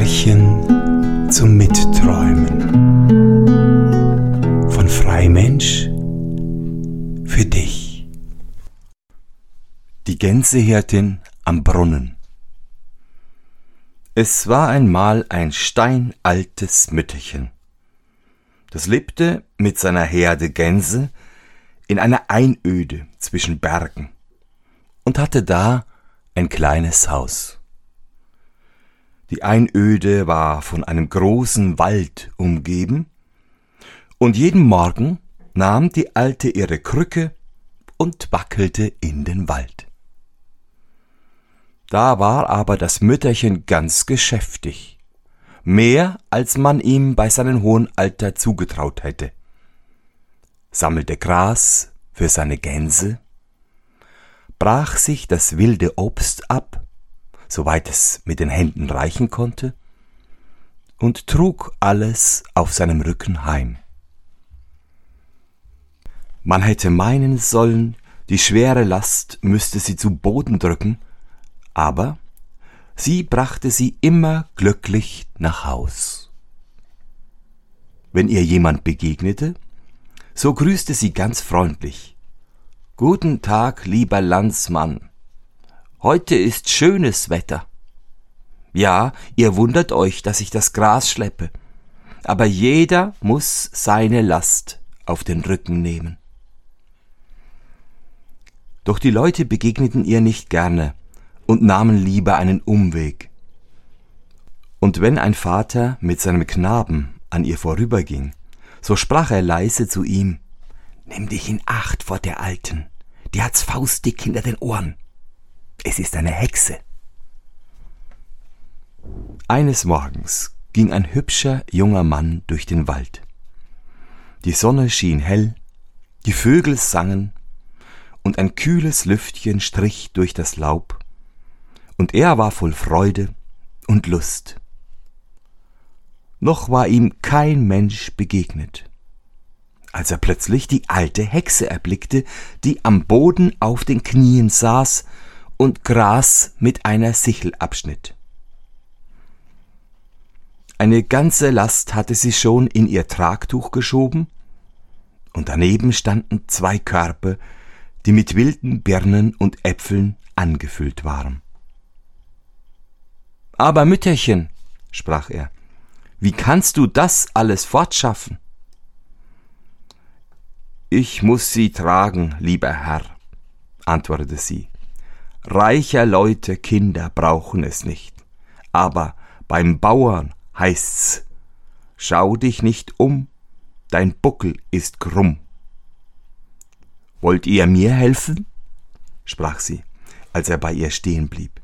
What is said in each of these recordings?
Märchen zum Mitträumen von Freimensch für dich. Die Gänsehirtin am Brunnen. Es war einmal ein steinaltes Mütterchen. Das lebte mit seiner Herde Gänse in einer Einöde zwischen Bergen und hatte da ein kleines Haus. Die Einöde war von einem großen Wald umgeben, und jeden Morgen nahm die Alte ihre Krücke und wackelte in den Wald. Da war aber das Mütterchen ganz geschäftig, mehr als man ihm bei seinem hohen Alter zugetraut hätte, sammelte Gras für seine Gänse, brach sich das wilde Obst ab soweit es mit den Händen reichen konnte, und trug alles auf seinem Rücken heim. Man hätte meinen sollen, die schwere Last müsste sie zu Boden drücken, aber sie brachte sie immer glücklich nach Haus. Wenn ihr jemand begegnete, so grüßte sie ganz freundlich. Guten Tag, lieber Landsmann. Heute ist schönes Wetter. Ja, ihr wundert euch, dass ich das Gras schleppe, aber jeder muss seine Last auf den Rücken nehmen. Doch die Leute begegneten ihr nicht gerne und nahmen lieber einen Umweg. Und wenn ein Vater mit seinem Knaben an ihr vorüberging, so sprach er leise zu ihm Nimm dich in Acht vor der Alten, die hat's faustdick hinter den Ohren. Es ist eine Hexe. Eines Morgens ging ein hübscher junger Mann durch den Wald. Die Sonne schien hell, die Vögel sangen, und ein kühles Lüftchen strich durch das Laub, und er war voll Freude und Lust. Noch war ihm kein Mensch begegnet, als er plötzlich die alte Hexe erblickte, die am Boden auf den Knien saß und Gras mit einer Sichel abschnitt. Eine ganze Last hatte sie schon in ihr Tragtuch geschoben, und daneben standen zwei Körbe, die mit wilden Birnen und Äpfeln angefüllt waren. Aber Mütterchen, sprach er, wie kannst du das alles fortschaffen? Ich muss sie tragen, lieber Herr, antwortete sie. Reicher Leute Kinder brauchen es nicht. Aber beim Bauern heißt's, schau dich nicht um, dein Buckel ist krumm. Wollt ihr mir helfen? sprach sie, als er bei ihr stehen blieb.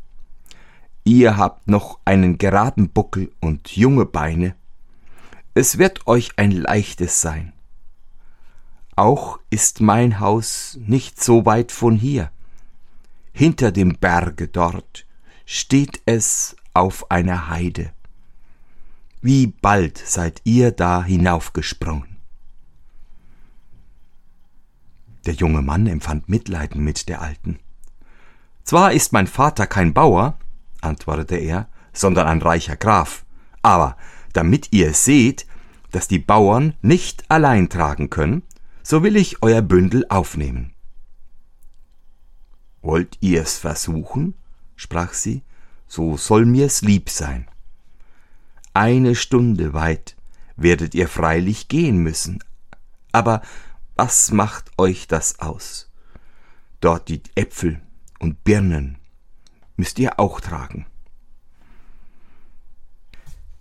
Ihr habt noch einen geraden Buckel und junge Beine. Es wird euch ein leichtes sein. Auch ist mein Haus nicht so weit von hier hinter dem Berge dort steht es auf einer Heide. Wie bald seid ihr da hinaufgesprungen? Der junge Mann empfand Mitleiden mit der Alten. Zwar ist mein Vater kein Bauer, antwortete er, sondern ein reicher Graf, aber damit ihr seht, dass die Bauern nicht allein tragen können, so will ich euer Bündel aufnehmen. Wollt ihr's versuchen? sprach sie, so soll mir's lieb sein. Eine Stunde weit werdet ihr freilich gehen müssen, aber was macht euch das aus? Dort die Äpfel und Birnen müsst ihr auch tragen.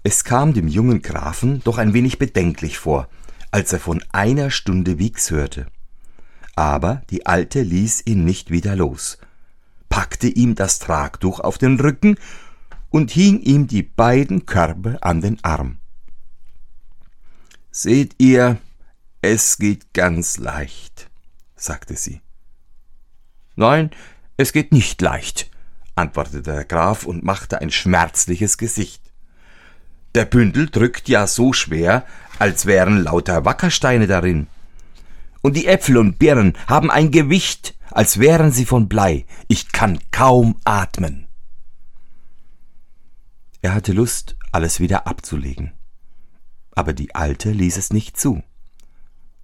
Es kam dem jungen Grafen doch ein wenig bedenklich vor, als er von einer Stunde Wegs hörte aber die Alte ließ ihn nicht wieder los, packte ihm das Tragtuch auf den Rücken und hing ihm die beiden Körbe an den Arm. Seht ihr, es geht ganz leicht, sagte sie. Nein, es geht nicht leicht, antwortete der Graf und machte ein schmerzliches Gesicht. Der Bündel drückt ja so schwer, als wären lauter Wackersteine darin und die Äpfel und Birnen haben ein Gewicht, als wären sie von Blei. Ich kann kaum atmen. Er hatte Lust, alles wieder abzulegen. Aber die Alte ließ es nicht zu.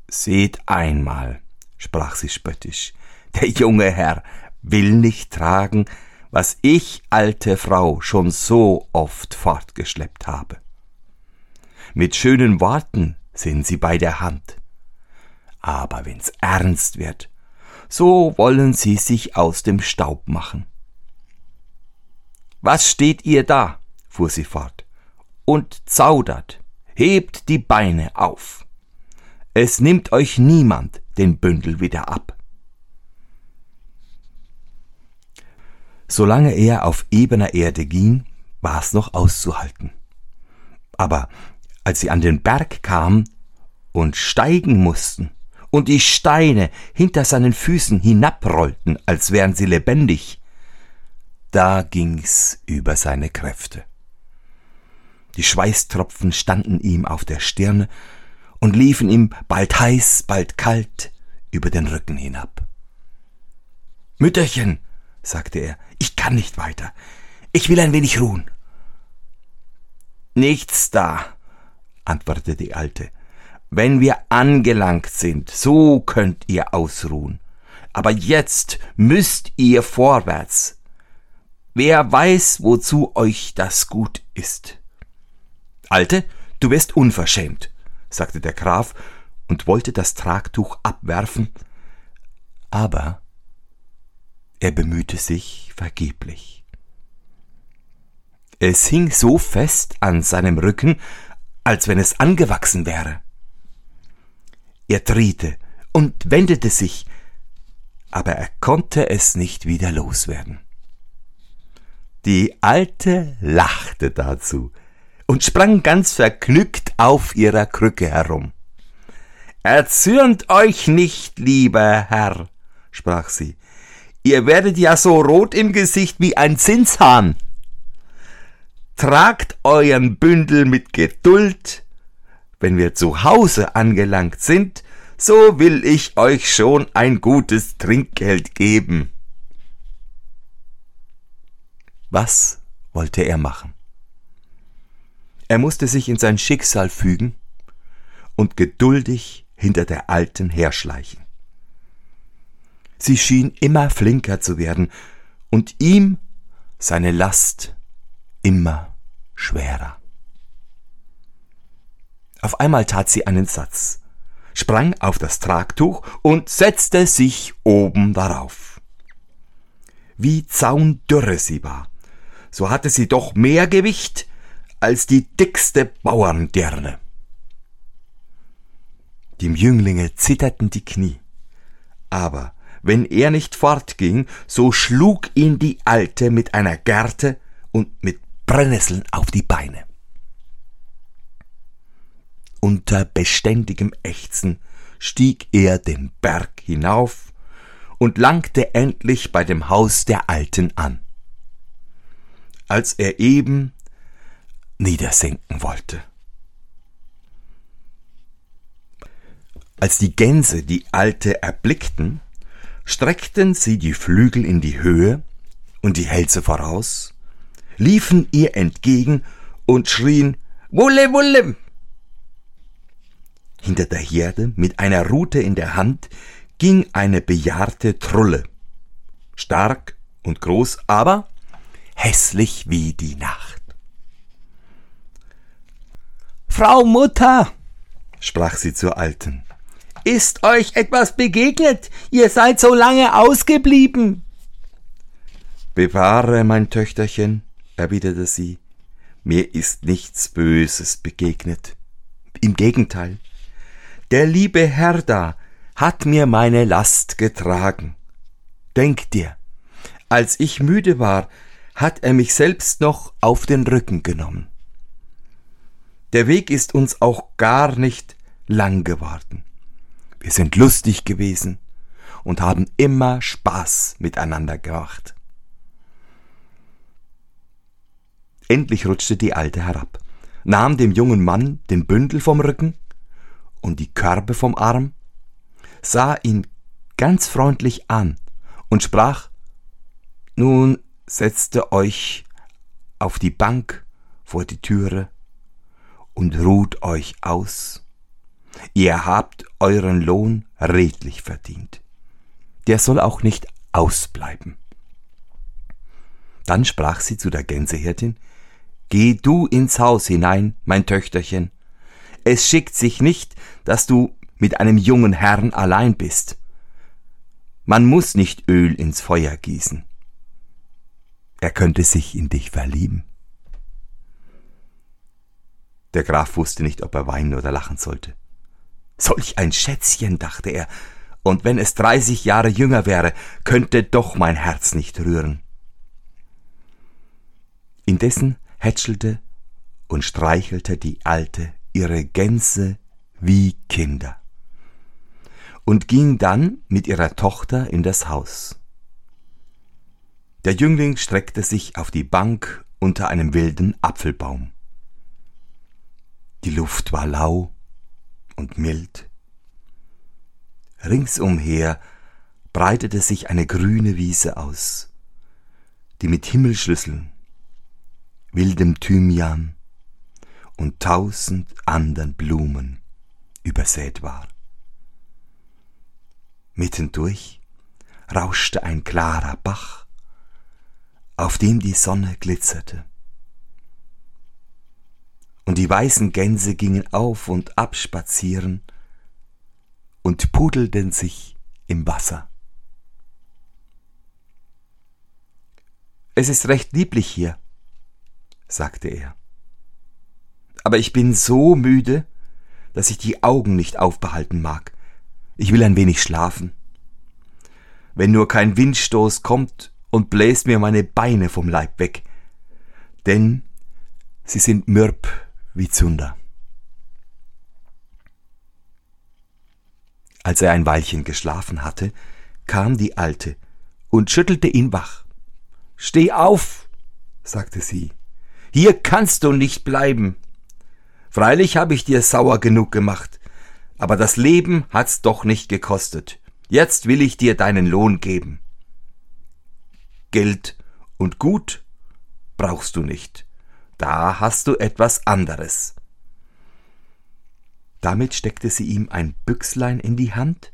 Seht einmal, sprach sie spöttisch, der junge Herr will nicht tragen, was ich, alte Frau, schon so oft fortgeschleppt habe. Mit schönen Worten sind sie bei der Hand. Aber wenn's ernst wird, so wollen sie sich aus dem Staub machen. Was steht ihr da? fuhr sie fort, und zaudert, hebt die Beine auf. Es nimmt euch niemand den Bündel wieder ab. Solange er auf ebener Erde ging, war's noch auszuhalten. Aber als sie an den Berg kamen und steigen mussten und die Steine hinter seinen Füßen hinabrollten, als wären sie lebendig, da ging's über seine Kräfte. Die Schweißtropfen standen ihm auf der Stirne und liefen ihm bald heiß, bald kalt über den Rücken hinab. Mütterchen, sagte er, ich kann nicht weiter. Ich will ein wenig ruhen. Nichts da, antwortete die Alte. Wenn wir angelangt sind, so könnt ihr ausruhen. Aber jetzt müsst ihr vorwärts. Wer weiß, wozu euch das gut ist. Alte, du bist unverschämt, sagte der Graf und wollte das Tragtuch abwerfen, aber er bemühte sich vergeblich. Es hing so fest an seinem Rücken, als wenn es angewachsen wäre. Er drehte und wendete sich, aber er konnte es nicht wieder loswerden. Die Alte lachte dazu und sprang ganz vergnügt auf ihrer Krücke herum. Erzürnt euch nicht, lieber Herr, sprach sie, ihr werdet ja so rot im Gesicht wie ein Zinshahn. Tragt euren Bündel mit Geduld, wenn wir zu Hause angelangt sind, so will ich euch schon ein gutes Trinkgeld geben. Was wollte er machen? Er musste sich in sein Schicksal fügen und geduldig hinter der Alten herschleichen. Sie schien immer flinker zu werden und ihm seine Last immer schwerer. Auf einmal tat sie einen Satz, sprang auf das Tragtuch und setzte sich oben darauf. Wie zaundürre sie war, so hatte sie doch mehr Gewicht als die dickste Bauerndirne. Dem Jünglinge zitterten die Knie, aber wenn er nicht fortging, so schlug ihn die Alte mit einer Gerte und mit Brennnesseln auf die Beine. Unter beständigem Ächzen stieg er den Berg hinauf und langte endlich bei dem Haus der Alten an als er eben niedersenken wollte. Als die Gänse die Alte erblickten, streckten sie die Flügel in die Höhe und die Hälse voraus, liefen ihr entgegen und schrien Wulle, Wulle! Hinter der Herde mit einer Rute in der Hand ging eine bejahrte Trulle, stark und groß, aber hässlich wie die Nacht. Frau Mutter, sprach sie zur Alten, ist euch etwas begegnet? Ihr seid so lange ausgeblieben. Bewahre, mein Töchterchen, erwiderte sie, mir ist nichts Böses begegnet. Im Gegenteil, der liebe Herr da hat mir meine Last getragen. Denk dir, als ich müde war, hat er mich selbst noch auf den Rücken genommen. Der Weg ist uns auch gar nicht lang geworden. Wir sind lustig gewesen und haben immer Spaß miteinander gemacht. Endlich rutschte die Alte herab, nahm dem jungen Mann den Bündel vom Rücken und die Körbe vom Arm, sah ihn ganz freundlich an und sprach Nun setzte euch auf die Bank vor die Türe und ruht euch aus. Ihr habt euren Lohn redlich verdient. Der soll auch nicht ausbleiben. Dann sprach sie zu der Gänsehirtin, Geh du ins Haus hinein, mein Töchterchen. Es schickt sich nicht, dass du mit einem jungen Herrn allein bist. Man muss nicht Öl ins Feuer gießen. Er könnte sich in dich verlieben. Der Graf wusste nicht, ob er weinen oder lachen sollte. Solch ein Schätzchen, dachte er, und wenn es dreißig Jahre jünger wäre, könnte doch mein Herz nicht rühren. Indessen hätschelte und streichelte die Alte ihre Gänse wie Kinder und ging dann mit ihrer Tochter in das Haus. Der Jüngling streckte sich auf die Bank unter einem wilden Apfelbaum. Die Luft war lau und mild. Ringsumher breitete sich eine grüne Wiese aus, die mit Himmelschlüsseln, wildem Thymian und tausend andern Blumen übersät war. Mittendurch rauschte ein klarer Bach, auf dem die Sonne glitzerte. Und die weißen Gänse gingen auf und ab spazieren und pudelten sich im Wasser. Es ist recht lieblich hier, sagte er. Aber ich bin so müde, dass ich die Augen nicht aufbehalten mag. Ich will ein wenig schlafen. Wenn nur kein Windstoß kommt und bläst mir meine Beine vom Leib weg, denn sie sind mürb wie Zunder. Als er ein Weilchen geschlafen hatte, kam die Alte und schüttelte ihn wach. Steh auf, sagte sie, hier kannst du nicht bleiben. Freilich habe ich dir sauer genug gemacht, aber das Leben hat's doch nicht gekostet. Jetzt will ich dir deinen Lohn geben. Geld und Gut brauchst du nicht. Da hast du etwas anderes. Damit steckte sie ihm ein Büchslein in die Hand,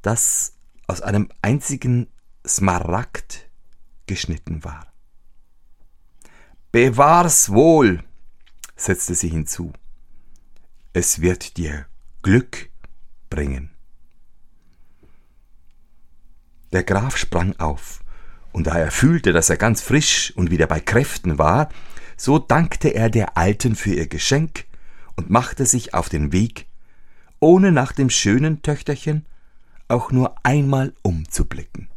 das aus einem einzigen Smaragd geschnitten war. Bewahr's wohl, setzte sie hinzu. Es wird dir Glück bringen. Der Graf sprang auf, und da er fühlte, dass er ganz frisch und wieder bei Kräften war, so dankte er der Alten für ihr Geschenk und machte sich auf den Weg, ohne nach dem schönen Töchterchen auch nur einmal umzublicken.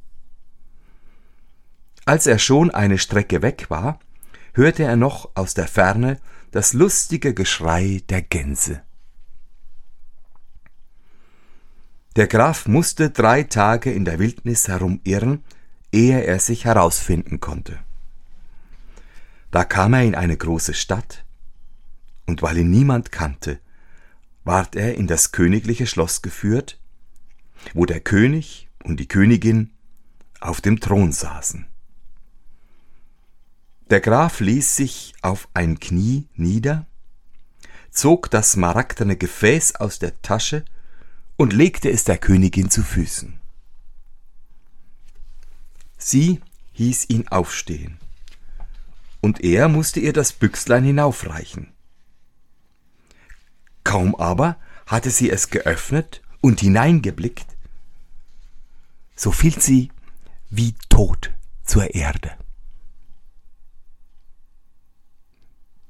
Als er schon eine Strecke weg war, hörte er noch aus der Ferne das lustige Geschrei der Gänse. Der Graf musste drei Tage in der Wildnis herumirren, ehe er sich herausfinden konnte. Da kam er in eine große Stadt, und weil ihn niemand kannte, ward er in das königliche Schloss geführt, wo der König und die Königin auf dem Thron saßen. Der Graf ließ sich auf ein Knie nieder, zog das smaragdene Gefäß aus der Tasche und legte es der Königin zu Füßen. Sie hieß ihn aufstehen, und er musste ihr das Büchslein hinaufreichen. Kaum aber hatte sie es geöffnet und hineingeblickt, so fiel sie wie tot zur Erde.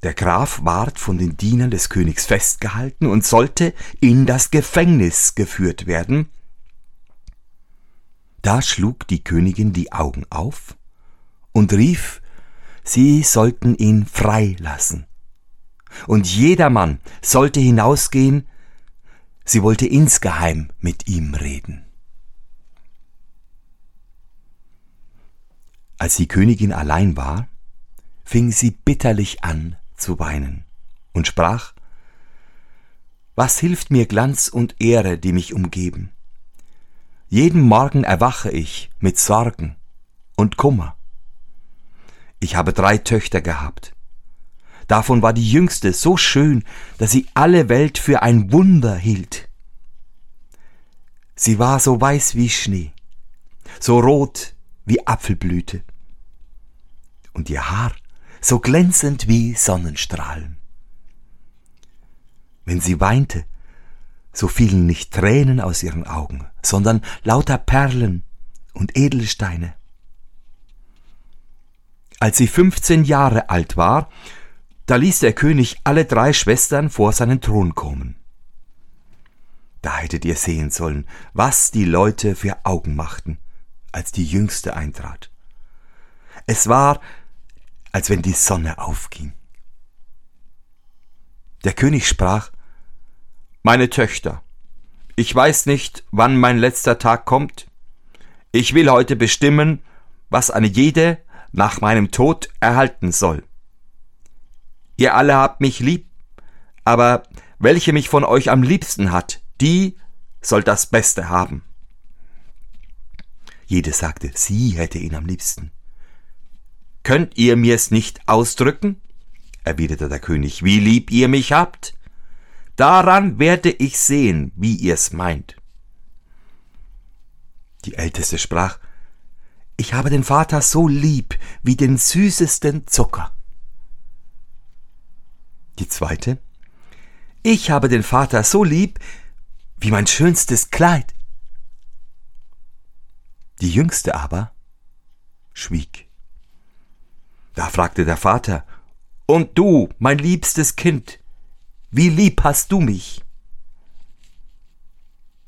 Der Graf ward von den Dienern des Königs festgehalten und sollte in das Gefängnis geführt werden. Da schlug die Königin die Augen auf und rief, sie sollten ihn freilassen. Und jedermann sollte hinausgehen, sie wollte insgeheim mit ihm reden. Als die Königin allein war, fing sie bitterlich an zu weinen und sprach, Was hilft mir Glanz und Ehre, die mich umgeben? Jeden Morgen erwache ich mit Sorgen und Kummer. Ich habe drei Töchter gehabt. Davon war die jüngste so schön, dass sie alle Welt für ein Wunder hielt. Sie war so weiß wie Schnee, so rot wie Apfelblüte und ihr Haar so glänzend wie Sonnenstrahlen. Wenn sie weinte, so fielen nicht Tränen aus ihren Augen, sondern lauter Perlen und Edelsteine. Als sie fünfzehn Jahre alt war, da ließ der König alle drei Schwestern vor seinen Thron kommen. Da hättet ihr sehen sollen, was die Leute für Augen machten, als die Jüngste eintrat. Es war, als wenn die Sonne aufging. Der König sprach, Meine Töchter, ich weiß nicht, wann mein letzter Tag kommt. Ich will heute bestimmen, was eine jede nach meinem Tod erhalten soll. Ihr alle habt mich lieb, aber welche mich von euch am liebsten hat, die soll das Beste haben. Jede sagte, sie hätte ihn am liebsten. Könnt ihr mir's nicht ausdrücken? erwiderte der König, wie lieb ihr mich habt. Daran werde ich sehen, wie ihr's meint. Die Älteste sprach, ich habe den Vater so lieb wie den süßesten Zucker. Die zweite, ich habe den Vater so lieb wie mein schönstes Kleid. Die jüngste aber schwieg. Da fragte der Vater, Und du, mein liebstes Kind, wie lieb hast du mich?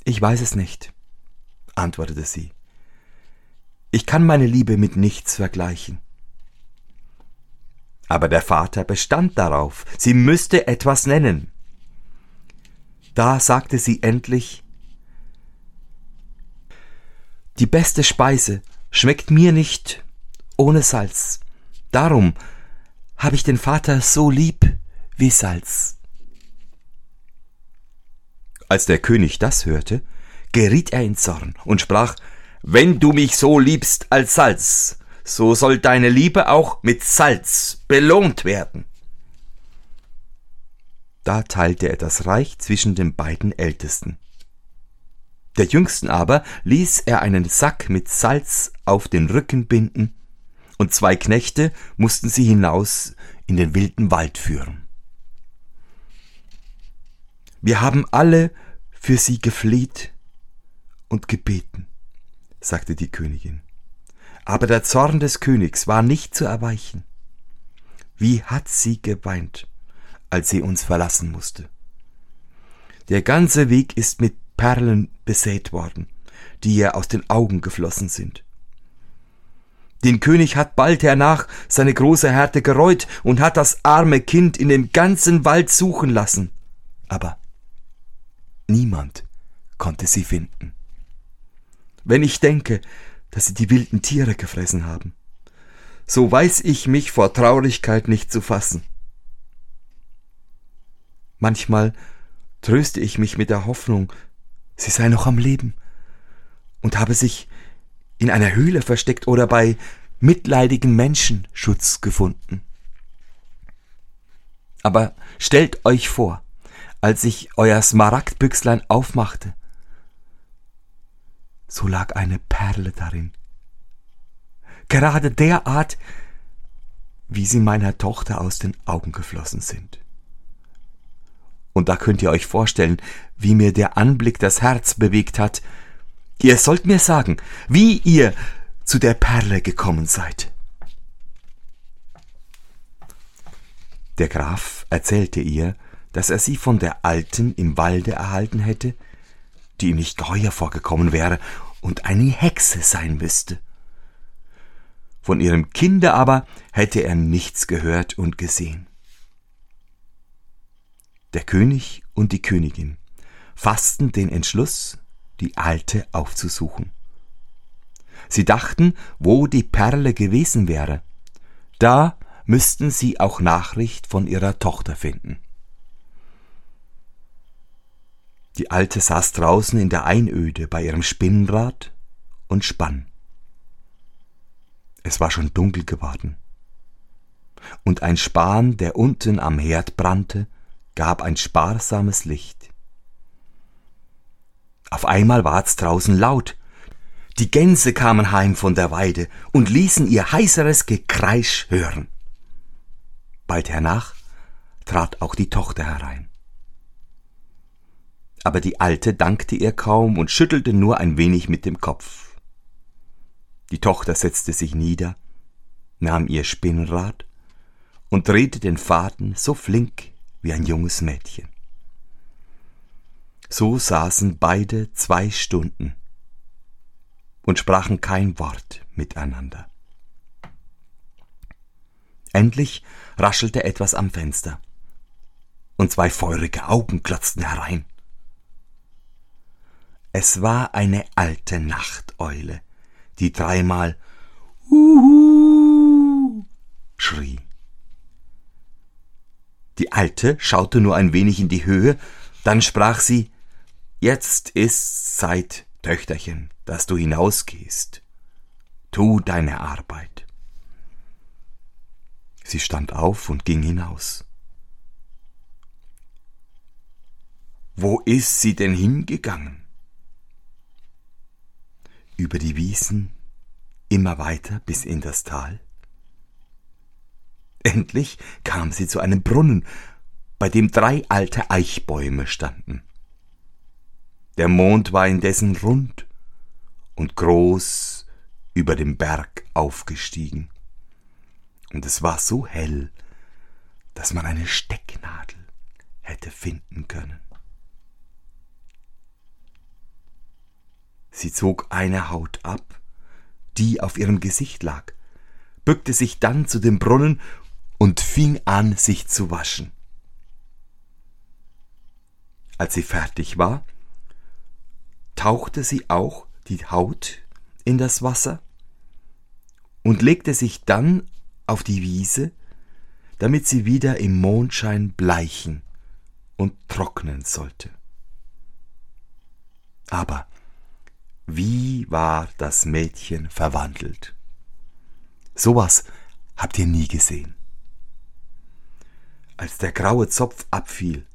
Ich weiß es nicht, antwortete sie. Ich kann meine Liebe mit nichts vergleichen. Aber der Vater bestand darauf, sie müsste etwas nennen. Da sagte sie endlich Die beste Speise schmeckt mir nicht ohne Salz. Darum habe ich den Vater so lieb wie Salz. Als der König das hörte, geriet er in Zorn und sprach wenn du mich so liebst als Salz, so soll deine Liebe auch mit Salz belohnt werden. Da teilte er das Reich zwischen den beiden Ältesten. Der Jüngsten aber ließ er einen Sack mit Salz auf den Rücken binden, und zwei Knechte mussten sie hinaus in den wilden Wald führen. Wir haben alle für sie gefleht und gebeten sagte die Königin. Aber der Zorn des Königs war nicht zu erweichen. Wie hat sie geweint, als sie uns verlassen musste. Der ganze Weg ist mit Perlen besät worden, die ihr aus den Augen geflossen sind. Den König hat bald hernach seine große Härte gereut und hat das arme Kind in dem ganzen Wald suchen lassen. Aber niemand konnte sie finden wenn ich denke, dass sie die wilden Tiere gefressen haben. So weiß ich mich vor Traurigkeit nicht zu fassen. Manchmal tröste ich mich mit der Hoffnung, sie sei noch am Leben und habe sich in einer Höhle versteckt oder bei mitleidigen Menschen Schutz gefunden. Aber stellt euch vor, als ich euer Smaragdbüchslein aufmachte so lag eine Perle darin. Gerade derart, wie sie meiner Tochter aus den Augen geflossen sind. Und da könnt ihr euch vorstellen, wie mir der Anblick das Herz bewegt hat. Ihr sollt mir sagen, wie ihr zu der Perle gekommen seid. Der Graf erzählte ihr, dass er sie von der Alten im Walde erhalten hätte, die ihm nicht geheuer vorgekommen wäre und eine Hexe sein müsste. Von ihrem Kinde aber hätte er nichts gehört und gesehen. Der König und die Königin fassten den Entschluss, die Alte aufzusuchen. Sie dachten, wo die Perle gewesen wäre, da müssten sie auch Nachricht von ihrer Tochter finden. Die Alte saß draußen in der Einöde bei ihrem Spinnrad und spann. Es war schon dunkel geworden. und ein Span, der unten am Herd brannte, gab ein sparsames Licht. Auf einmal ward's draußen laut. Die Gänse kamen heim von der Weide und ließen ihr heiseres Gekreisch hören. Bald hernach trat auch die Tochter herein. Aber die Alte dankte ihr kaum und schüttelte nur ein wenig mit dem Kopf. Die Tochter setzte sich nieder, nahm ihr Spinnrad und drehte den Faden so flink wie ein junges Mädchen. So saßen beide zwei Stunden und sprachen kein Wort miteinander. Endlich raschelte etwas am Fenster, und zwei feurige Augen glotzten herein. Es war eine alte Nachteule, die dreimal Uhu schrie. Die Alte schaute nur ein wenig in die Höhe, dann sprach sie Jetzt ist's Zeit, Töchterchen, dass du hinausgehst. Tu deine Arbeit. Sie stand auf und ging hinaus. Wo ist sie denn hingegangen? Über die Wiesen, immer weiter bis in das Tal. Endlich kam sie zu einem Brunnen, bei dem drei alte Eichbäume standen. Der Mond war indessen rund und groß über dem Berg aufgestiegen. Und es war so hell, dass man eine Stecknadel hätte finden können. Sie zog eine Haut ab, die auf ihrem Gesicht lag, bückte sich dann zu dem Brunnen und fing an, sich zu waschen. Als sie fertig war, tauchte sie auch die Haut in das Wasser und legte sich dann auf die Wiese, damit sie wieder im Mondschein bleichen und trocknen sollte. Aber wie war das Mädchen verwandelt? Sowas habt ihr nie gesehen. Als der graue Zopf abfiel,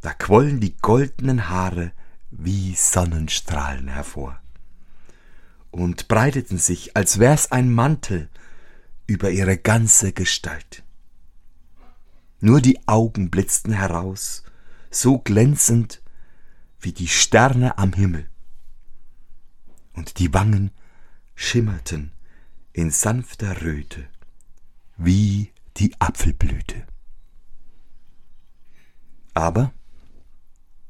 da quollen die goldenen Haare wie Sonnenstrahlen hervor und breiteten sich, als wär's ein Mantel, über ihre ganze Gestalt. Nur die Augen blitzten heraus, so glänzend wie die Sterne am Himmel, und die Wangen schimmerten in sanfter Röte, wie die Apfelblüte. Aber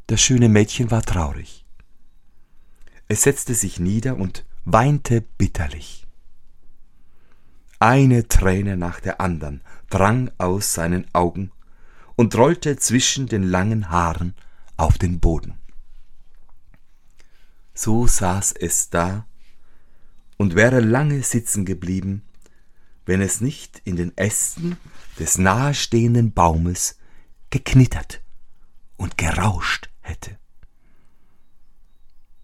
das schöne Mädchen war traurig. Es setzte sich nieder und weinte bitterlich. Eine Träne nach der andern drang aus seinen Augen und rollte zwischen den langen Haaren auf den Boden. So saß es da und wäre lange sitzen geblieben, wenn es nicht in den Ästen des nahestehenden Baumes geknittert und gerauscht hätte.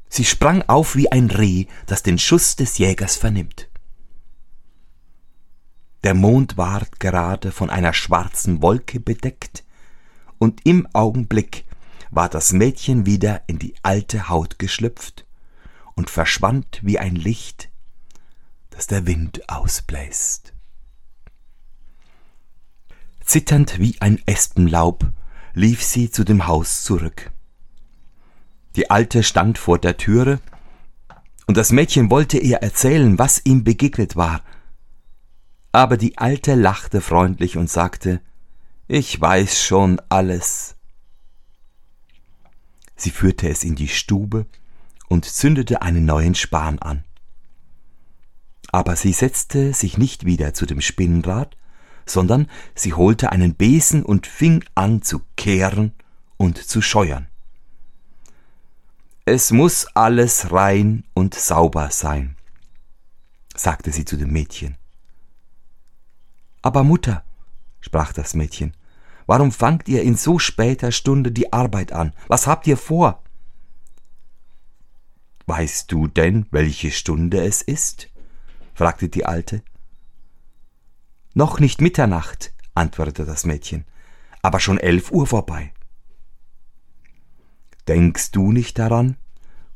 Sie sprang auf wie ein Reh, das den Schuss des Jägers vernimmt. Der Mond ward gerade von einer schwarzen Wolke bedeckt, und im Augenblick war das Mädchen wieder in die alte Haut geschlüpft und verschwand wie ein Licht, das der Wind ausbläst. Zitternd wie ein Espenlaub lief sie zu dem Haus zurück. Die Alte stand vor der Türe, und das Mädchen wollte ihr erzählen, was ihm begegnet war. Aber die Alte lachte freundlich und sagte, Ich weiß schon alles. Sie führte es in die Stube und zündete einen neuen Span an. Aber sie setzte sich nicht wieder zu dem Spinnrad, sondern sie holte einen Besen und fing an zu kehren und zu scheuern. Es muss alles rein und sauber sein, sagte sie zu dem Mädchen. Aber Mutter, sprach das Mädchen, warum fangt ihr in so später Stunde die Arbeit an? Was habt ihr vor? Weißt du denn, welche Stunde es ist? fragte die Alte. Noch nicht Mitternacht, antwortete das Mädchen, aber schon elf Uhr vorbei. Denkst du nicht daran,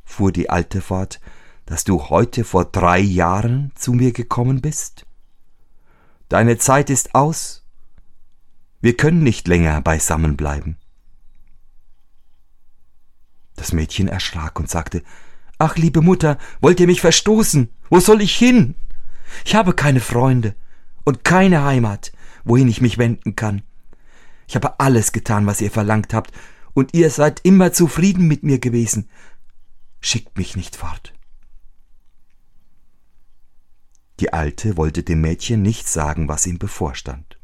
fuhr die Alte fort, dass du heute vor drei Jahren zu mir gekommen bist? Deine Zeit ist aus. Wir können nicht länger beisammen bleiben. Das Mädchen erschrak und sagte, Ach, liebe Mutter, wollt ihr mich verstoßen? Wo soll ich hin? Ich habe keine Freunde und keine Heimat, wohin ich mich wenden kann. Ich habe alles getan, was ihr verlangt habt, und ihr seid immer zufrieden mit mir gewesen. Schickt mich nicht fort. Die Alte wollte dem Mädchen nicht sagen, was ihm bevorstand.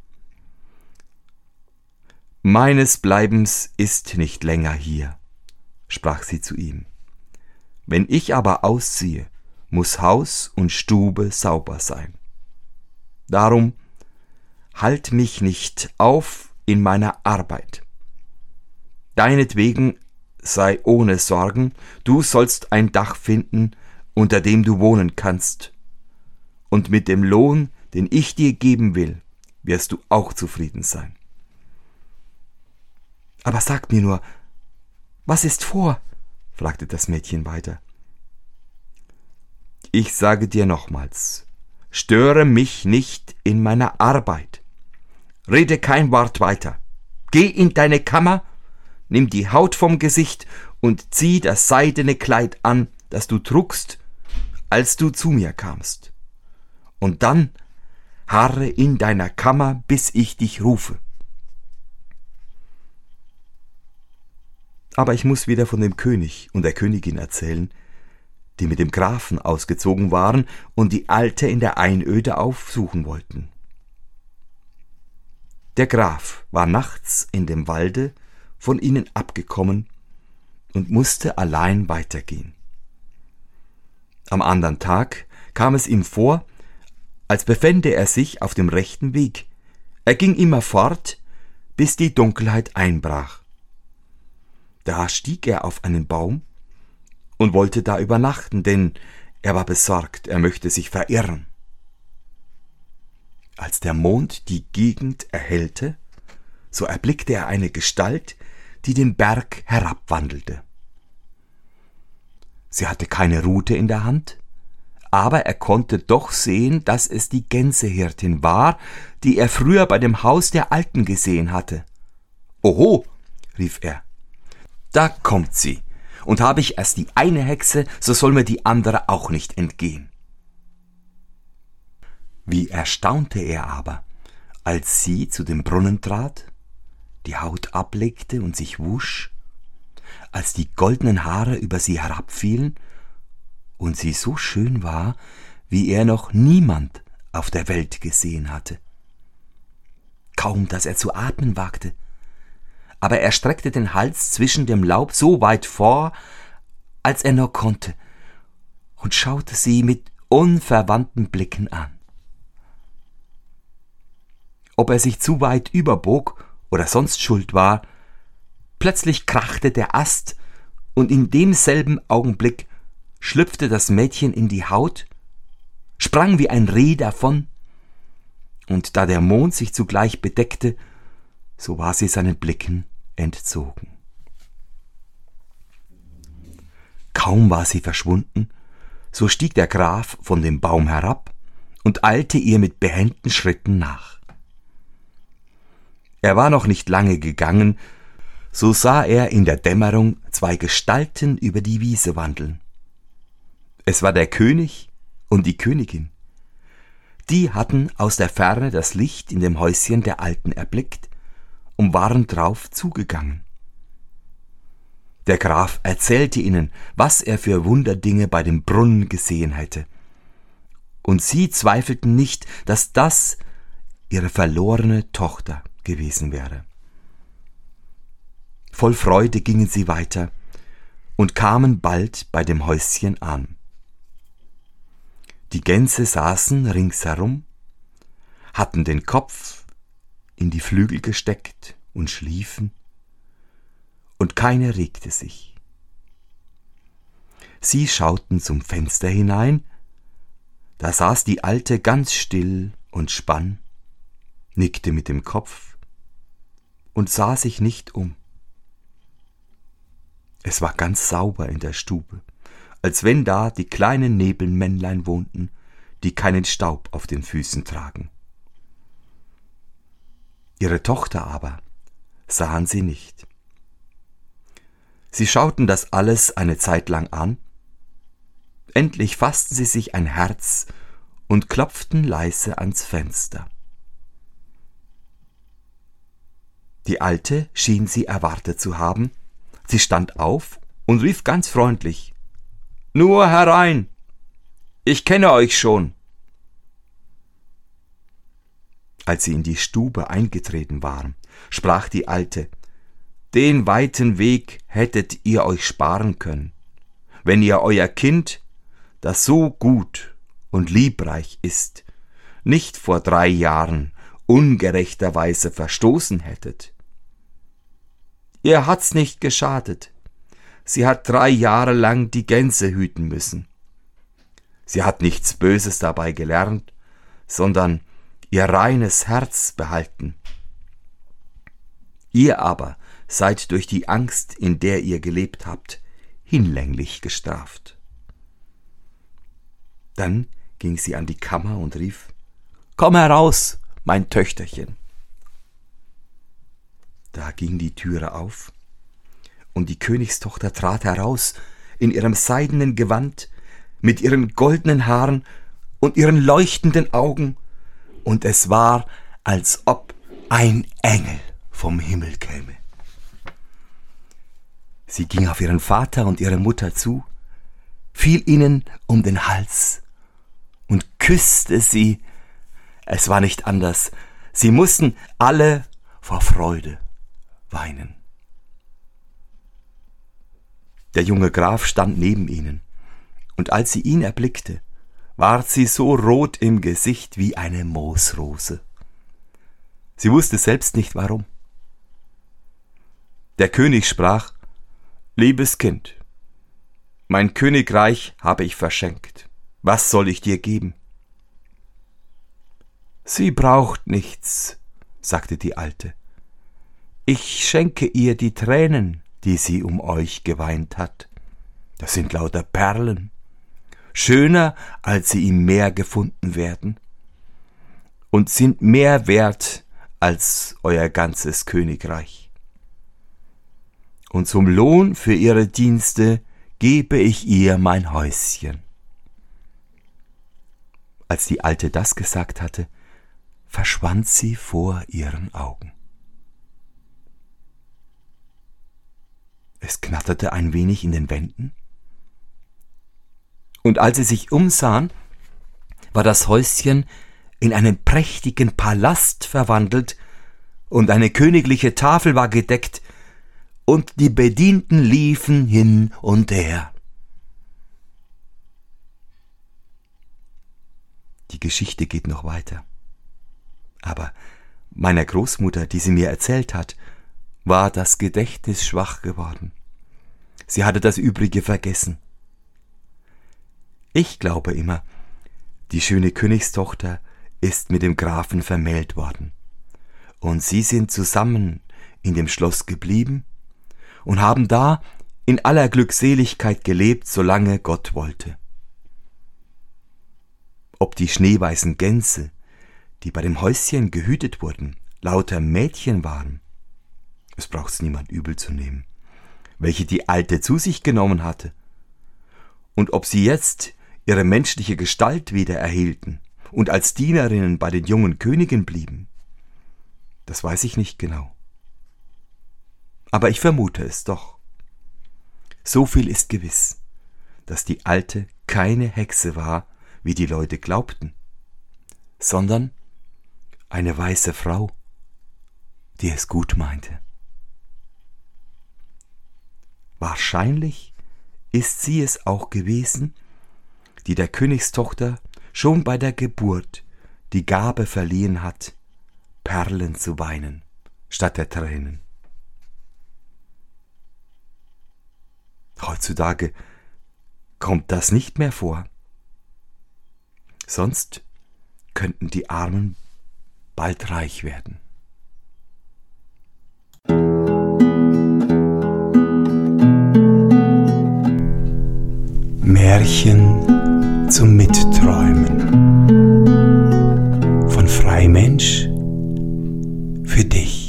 Meines Bleibens ist nicht länger hier, sprach sie zu ihm. Wenn ich aber ausziehe, muss Haus und Stube sauber sein. Darum halt mich nicht auf in meiner Arbeit. Deinetwegen sei ohne Sorgen, du sollst ein Dach finden, unter dem du wohnen kannst, und mit dem Lohn, den ich dir geben will, wirst du auch zufrieden sein. Aber sag mir nur, was ist vor? fragte das Mädchen weiter. Ich sage dir nochmals, störe mich nicht in meiner Arbeit. Rede kein Wort weiter. Geh in deine Kammer, nimm die Haut vom Gesicht und zieh das seidene Kleid an, das du trugst, als du zu mir kamst. Und dann harre in deiner Kammer, bis ich dich rufe. Aber ich muss wieder von dem König und der Königin erzählen, die mit dem Grafen ausgezogen waren und die Alte in der Einöde aufsuchen wollten. Der Graf war nachts in dem Walde von ihnen abgekommen und musste allein weitergehen. Am andern Tag kam es ihm vor, als befände er sich auf dem rechten Weg. Er ging immer fort, bis die Dunkelheit einbrach. Da stieg er auf einen Baum und wollte da übernachten, denn er war besorgt, er möchte sich verirren. Als der Mond die Gegend erhellte, so erblickte er eine Gestalt, die den Berg herabwandelte. Sie hatte keine Rute in der Hand, aber er konnte doch sehen, dass es die Gänsehirtin war, die er früher bei dem Haus der Alten gesehen hatte. Oho, rief er, da kommt sie, und habe ich erst die eine Hexe, so soll mir die andere auch nicht entgehen. Wie erstaunte er aber, als sie zu dem Brunnen trat, die Haut ablegte und sich wusch, als die goldenen Haare über sie herabfielen und sie so schön war, wie er noch niemand auf der Welt gesehen hatte. Kaum, dass er zu atmen wagte, aber er streckte den Hals zwischen dem Laub so weit vor, als er nur konnte, und schaute sie mit unverwandten Blicken an. Ob er sich zu weit überbog oder sonst schuld war, plötzlich krachte der Ast, und in demselben Augenblick schlüpfte das Mädchen in die Haut, sprang wie ein Reh davon, und da der Mond sich zugleich bedeckte, so war sie seinen Blicken entzogen. Kaum war sie verschwunden, so stieg der Graf von dem Baum herab und eilte ihr mit behenden Schritten nach. Er war noch nicht lange gegangen, so sah er in der Dämmerung zwei Gestalten über die Wiese wandeln. Es war der König und die Königin. Die hatten aus der Ferne das Licht in dem Häuschen der Alten erblickt und waren drauf zugegangen. Der Graf erzählte ihnen, was er für Wunderdinge bei dem Brunnen gesehen hätte. Und sie zweifelten nicht, dass das ihre verlorene Tochter gewesen wäre. Voll Freude gingen sie weiter und kamen bald bei dem Häuschen an. Die Gänse saßen ringsherum, hatten den Kopf in die Flügel gesteckt und schliefen, und keine regte sich. Sie schauten zum Fenster hinein, da saß die Alte ganz still und spann, nickte mit dem Kopf und sah sich nicht um. Es war ganz sauber in der Stube, als wenn da die kleinen Nebelmännlein wohnten, die keinen Staub auf den Füßen tragen. Ihre Tochter aber sahen sie nicht. Sie schauten das alles eine Zeit lang an, endlich fassten sie sich ein Herz und klopften leise ans Fenster. Die Alte schien sie erwartet zu haben, sie stand auf und rief ganz freundlich Nur herein. Ich kenne euch schon. Als sie in die Stube eingetreten waren, sprach die Alte Den weiten Weg hättet ihr euch sparen können, wenn ihr euer Kind, das so gut und liebreich ist, nicht vor drei Jahren ungerechterweise verstoßen hättet. Ihr hat's nicht geschadet. Sie hat drei Jahre lang die Gänse hüten müssen. Sie hat nichts Böses dabei gelernt, sondern ihr reines Herz behalten. Ihr aber seid durch die Angst, in der ihr gelebt habt, hinlänglich gestraft. Dann ging sie an die Kammer und rief Komm heraus, mein Töchterchen. Da ging die Türe auf, und die Königstochter trat heraus in ihrem seidenen Gewand, mit ihren goldenen Haaren und ihren leuchtenden Augen, und es war, als ob ein Engel vom Himmel käme. Sie ging auf ihren Vater und ihre Mutter zu, fiel ihnen um den Hals und küsste sie. Es war nicht anders, sie mussten alle vor Freude weinen. Der junge Graf stand neben ihnen, und als sie ihn erblickte, ward sie so rot im Gesicht wie eine Moosrose. Sie wusste selbst nicht warum. Der König sprach Liebes Kind, mein Königreich habe ich verschenkt, was soll ich dir geben? Sie braucht nichts, sagte die Alte, ich schenke ihr die Tränen, die sie um euch geweint hat. Das sind lauter Perlen, schöner, als sie im Meer gefunden werden, und sind mehr wert als euer ganzes Königreich. Und zum Lohn für ihre Dienste gebe ich ihr mein Häuschen. Als die Alte das gesagt hatte, verschwand sie vor ihren Augen. Es knatterte ein wenig in den Wänden. Und als sie sich umsahen, war das Häuschen in einen prächtigen Palast verwandelt, und eine königliche Tafel war gedeckt, und die Bedienten liefen hin und her. Die Geschichte geht noch weiter. Aber meiner Großmutter, die sie mir erzählt hat, war das Gedächtnis schwach geworden. Sie hatte das Übrige vergessen. Ich glaube immer, die schöne Königstochter ist mit dem Grafen vermählt worden, und sie sind zusammen in dem Schloss geblieben und haben da in aller Glückseligkeit gelebt, solange Gott wollte. Ob die schneeweißen Gänse, die bei dem Häuschen gehütet wurden, lauter Mädchen waren, es braucht's niemand übel zu nehmen, welche die Alte zu sich genommen hatte, und ob sie jetzt ihre menschliche Gestalt wieder erhielten und als Dienerinnen bei den jungen Königen blieben, das weiß ich nicht genau. Aber ich vermute es doch. So viel ist gewiss, dass die Alte keine Hexe war, wie die Leute glaubten, sondern eine weiße Frau, die es gut meinte. Wahrscheinlich ist sie es auch gewesen, die der Königstochter schon bei der Geburt die Gabe verliehen hat, Perlen zu weinen statt der Tränen. Heutzutage kommt das nicht mehr vor. Sonst könnten die armen bald reich werden. Märchen zum Mitträumen von Freimensch für dich.